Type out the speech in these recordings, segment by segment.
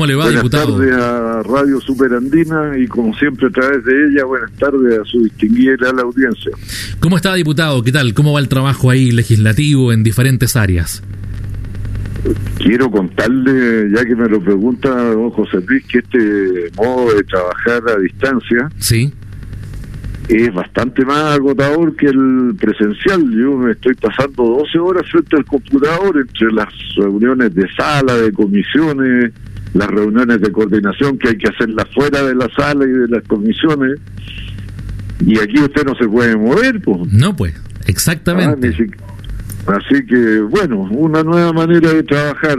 ¿Cómo le va, buenas diputado? tardes a Radio Superandina y como siempre a través de ella, buenas tardes a su distinguida y leal audiencia. ¿Cómo está, diputado? ¿Qué tal? ¿Cómo va el trabajo ahí legislativo en diferentes áreas? Quiero contarle, ya que me lo pregunta don José Luis, que este modo de trabajar a distancia Sí. es bastante más agotador que el presencial. Yo me estoy pasando 12 horas frente al computador entre las reuniones de sala, de comisiones, las reuniones de coordinación que hay que hacerlas fuera de la sala y de las comisiones. Y aquí usted no se puede mover, pues. No, pues, Ah, exactamente. si- Así que, bueno, una nueva manera de trabajar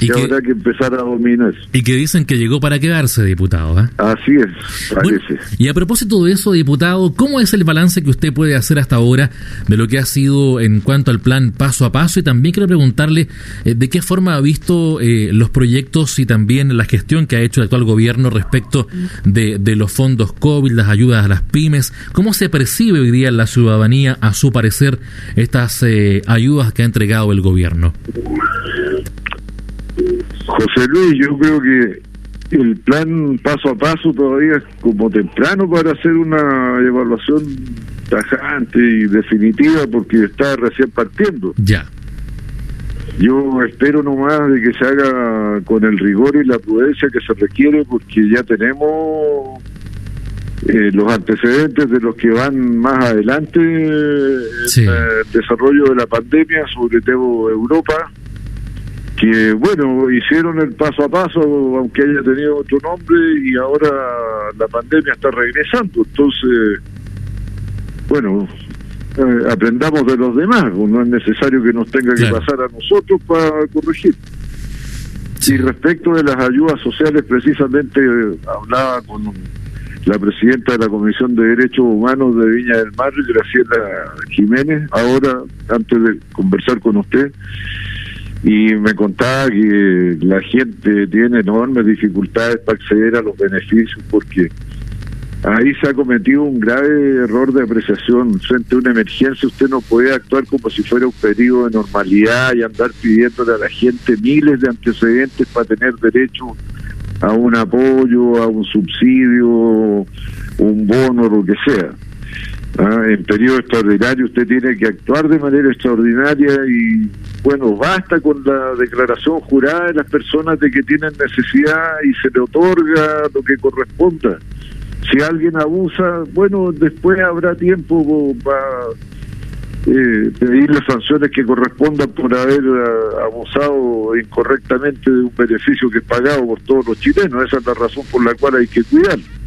Y que que- habrá que empezar a dominar. Y que dicen que llegó para quedarse, diputado. ¿eh? Así es, Bueno, parece. y a propósito de eso, diputado, ¿cómo es el balance que usted puede hacer hasta ahora de lo que ha sido en cuanto al plan paso a paso? Y también quiero preguntarle eh, de qué forma ha visto eh, los proyectos y también la gestión que ha hecho el actual gobierno respecto de, de los fondos COVID, las ayudas a las pymes. ¿Cómo se percibe hoy día en la ciudadanía, a su parecer, estas eh, ayudas que ha entregado el gobierno? José Luis, yo creo que el plan paso a paso todavía es como temprano para hacer una evaluación tajante y definitiva porque está recién partiendo. Ya. Yo espero nomás de que se haga con el rigor y la prudencia que se requiere porque ya tenemos eh, los antecedentes de los que van más adelante Sí. en el desarrollo de la pandemia, sobre todo Europa, que bueno, hicieron el paso a paso, aunque haya tenido otro nombre, y ahora la pandemia está regresando. Entonces, bueno, eh, aprendamos de los demás, no es necesario que nos tenga Claro. que pasar a nosotros para corregir. Sí. Y respecto de las ayudas sociales, precisamente hablaba con la presidenta de la Comisión de Derechos Humanos de Viña del Mar, Graciela Jiménez, ahora, antes de conversar con usted, y me contaba que la gente tiene enormes dificultades para acceder a los beneficios porque ahí se ha cometido un grave error de apreciación. Frente a una emergencia usted no puede actuar como si fuera un periodo de normalidad y andar pidiéndole a la gente miles de antecedentes para tener derecho a un apoyo, a un subsidio, un bono, lo que sea. Ah, en periodo extraordinario usted tiene que actuar de manera extraordinaria y bueno, basta con la declaración jurada de las personas de que tienen necesidad y se le otorga lo que corresponda. Si alguien abusa, bueno, después habrá tiempo para eh, pedirle sanciones que correspondan por haber ah, abusado incorrectamente de un beneficio que es pagado por todos los chilenos. Esa es la razón por la cual hay que cuidarlo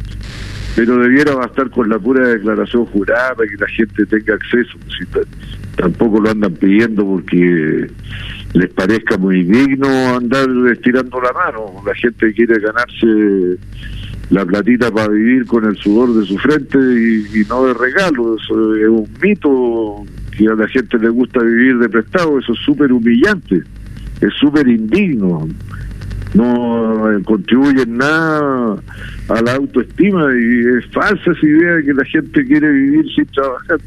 pero debiera bastar con la pura declaración jurada para que la gente tenga acceso. T- tampoco lo andan pidiendo porque les parezca muy digno andar estirando la mano. La gente quiere ganarse la platita para vivir con el sudor de su frente y, y no de regalo. Eso es un mito que a la gente le gusta vivir de prestado. Eso es súper humillante, es súper indigno no eh, contribuye en nada a la autoestima y es falsa esa idea de que la gente quiere vivir sin trabajar.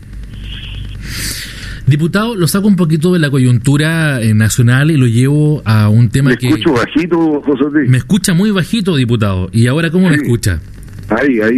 Diputado, lo saco un poquito de la coyuntura eh, nacional y lo llevo a un tema Me que... escucho bajito, José Luis. Me escucha muy bajito, diputado. ¿Y ahora cómo me Sí. escucha?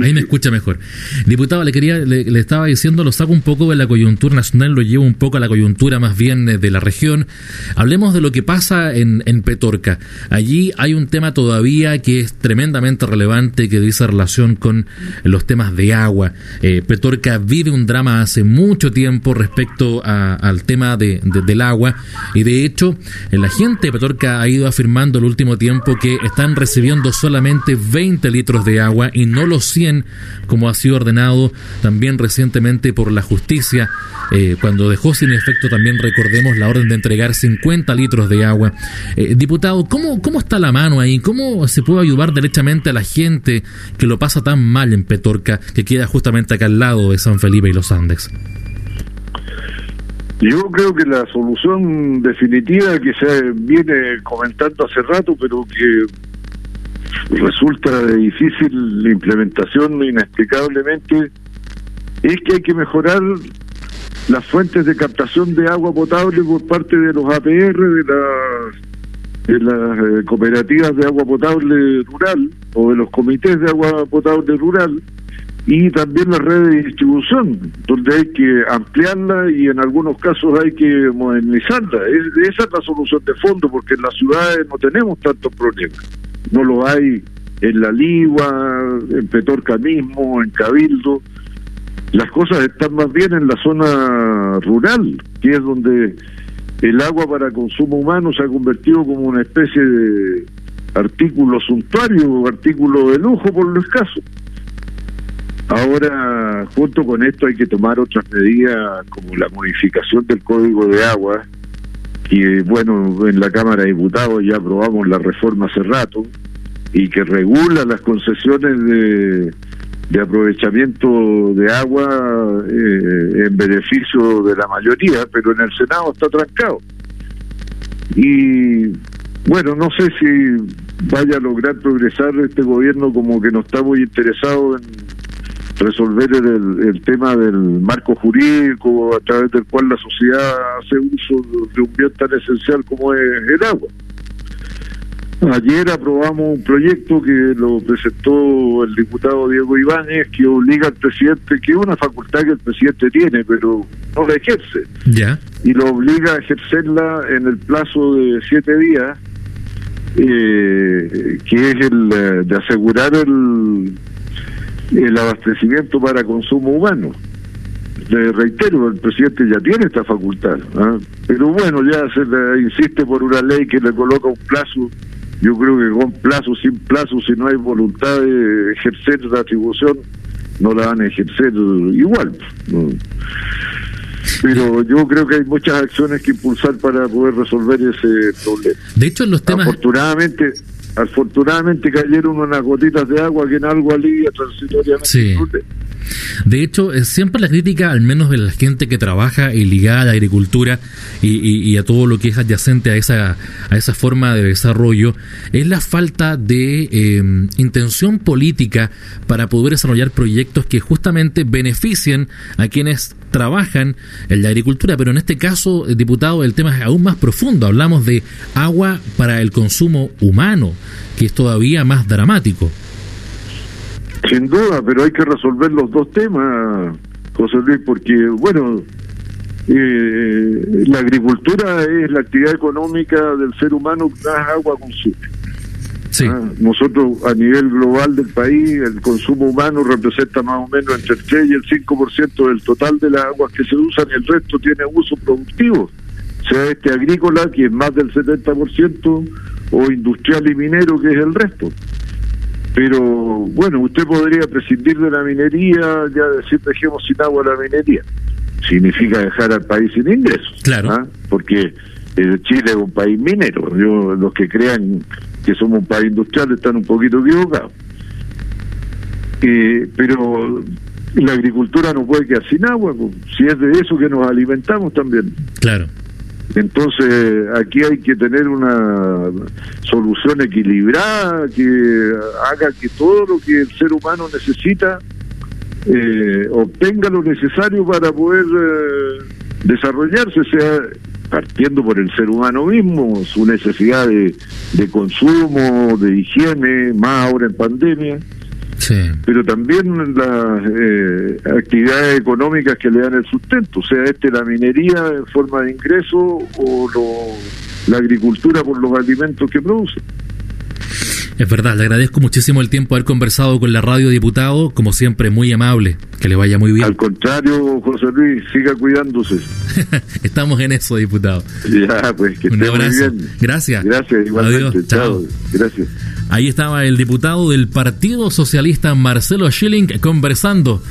Ahí, me escucha mejor. Diputado, le quería, le, estaba diciendo, lo saco un poco de la coyuntura nacional, lo llevo un poco a la coyuntura más bien de la región. Hablemos de lo que pasa en, en Petorca. Allí hay un tema todavía que es tremendamente relevante que dice relación con los temas de agua. Eh, Petorca vive un drama hace mucho tiempo respecto al tema de, de- del agua y de hecho la gente de Petorca ha ido afirmando el último tiempo que están recibiendo solamente 20 litros de agua y no los 100 como ha sido ordenado también recientemente por la justicia eh, cuando dejó sin efecto también recordemos la orden de entregar 50 litros de agua. Eh, diputado, ¿cómo, ¿cómo está la mano ahí? ¿Cómo se puede ayudar derechamente a la gente que lo pasa tan mal en Petorca, que queda justamente acá al lado de San Felipe y los Andes? Yo creo que la solución definitiva que se viene comentando hace rato, pero que resulta de difícil implementación inexplicablemente, es que hay que mejorar las fuentes de captación de agua potable por parte de los APR, de las de las eh, cooperativas de agua potable rural o de los comités de agua potable rural y también la red de distribución, donde hay que ampliarla y en algunos casos hay que modernizarla. esa es la solución de fondo, porque en las ciudades no tenemos tantos problemas. No lo hay en La Ligua, en Petorca mismo, en Cabildo. Las cosas están más bien en la zona rural, que es donde el agua para consumo humano se ha convertido como una especie de artículo suntuario, artículo de lujo por lo escaso. Ahora, junto con esto hay que tomar otras medidas como la modificación del Código de Agua, que bueno, en la Cámara de Diputados ya aprobamos la reforma hace rato, y que regula las concesiones de, aprovechamiento de agua eh, en beneficio de la mayoría, pero en el Senado está trancado. Y bueno, no sé si vaya a lograr progresar este gobierno como que no está muy interesado en resolver el, tema del marco jurídico a través del cual la sociedad hace uso de un bien tan esencial como es el agua. Ayer aprobamos un proyecto que lo presentó el diputado Diego Ibáñez que obliga al presidente, que es una facultad que el presidente tiene, pero no la ejerce. Ya. Y lo obliga a ejercerla en el plazo de siete días, eh, que es el eh, de asegurar el, el abastecimiento para consumo humano. Le reitero, el presidente ya tiene esta facultad, ¿ah? pero bueno, ya se le insiste por una ley que le coloca un plazo yo creo que con plazo, sin plazo, si no hay voluntad de ejercer la atribución, no la van a ejercer igual. Pero yo creo que hay muchas acciones que impulsar para poder resolver ese problema. De hecho, en los temas... Afortunadamente, afortunadamente cayeron unas gotitas de agua que en algo alivia transitoriamente sí. De hecho, siempre la crítica, al menos de la gente que trabaja y ligada a la agricultura y, a todo lo que es adyacente a esa, a esa forma de desarrollo, es la falta de em, intención política para poder desarrollar proyectos que justamente beneficien a quienes trabajan en la agricultura, pero en este caso, eh, diputado, el tema es aún más profundo. Hablamos de agua para el consumo humano, que es todavía más dramático. Sin duda, pero hay que resolver los dos temas, José Luis, porque, bueno, eh, la agricultura es la actividad económica del ser humano que más agua consume. Sí. Ah, nosotros a nivel global del país, el consumo humano representa más o menos entre el 3 y el 5% del total de las aguas que se usan y el resto tiene uso productivo, sea este agrícola, que es más del 70%, o industrial y minero, que es el resto. Pero bueno, usted podría prescindir de la minería, ya decir dejemos sin agua la minería. Significa dejar al país sin ingresos. Claro. ¿ah? Porque eh, Chile es un país minero. Yo, los que crean que somos un país industrial están un poquito equivocados. Eh, pero la agricultura no puede quedar sin agua, pues, si es de eso que nos alimentamos también. Claro. Entonces, aquí hay que tener una solución equilibrada que haga que todo lo que el ser humano necesita eh, obtenga lo necesario para poder eh, desarrollarse, sea partiendo por el ser humano mismo, su necesidad de, de consumo, de higiene, más ahora en pandemia pero también las eh, actividades económicas que le dan el sustento, sea, este la minería en forma de ingreso o la agricultura por los alimentos que produce. Es verdad, le agradezco muchísimo el tiempo haber conversado con la radio diputado, como siempre, muy amable, que le vaya muy bien. Al contrario, José Luis, siga cuidándose. Estamos en eso, diputado. Ya, pues que Un abrazo. bien. Gracias. Gracias, igualmente. Chao. Gracias. Ahí estaba el diputado del Partido Socialista Marcelo Schilling conversando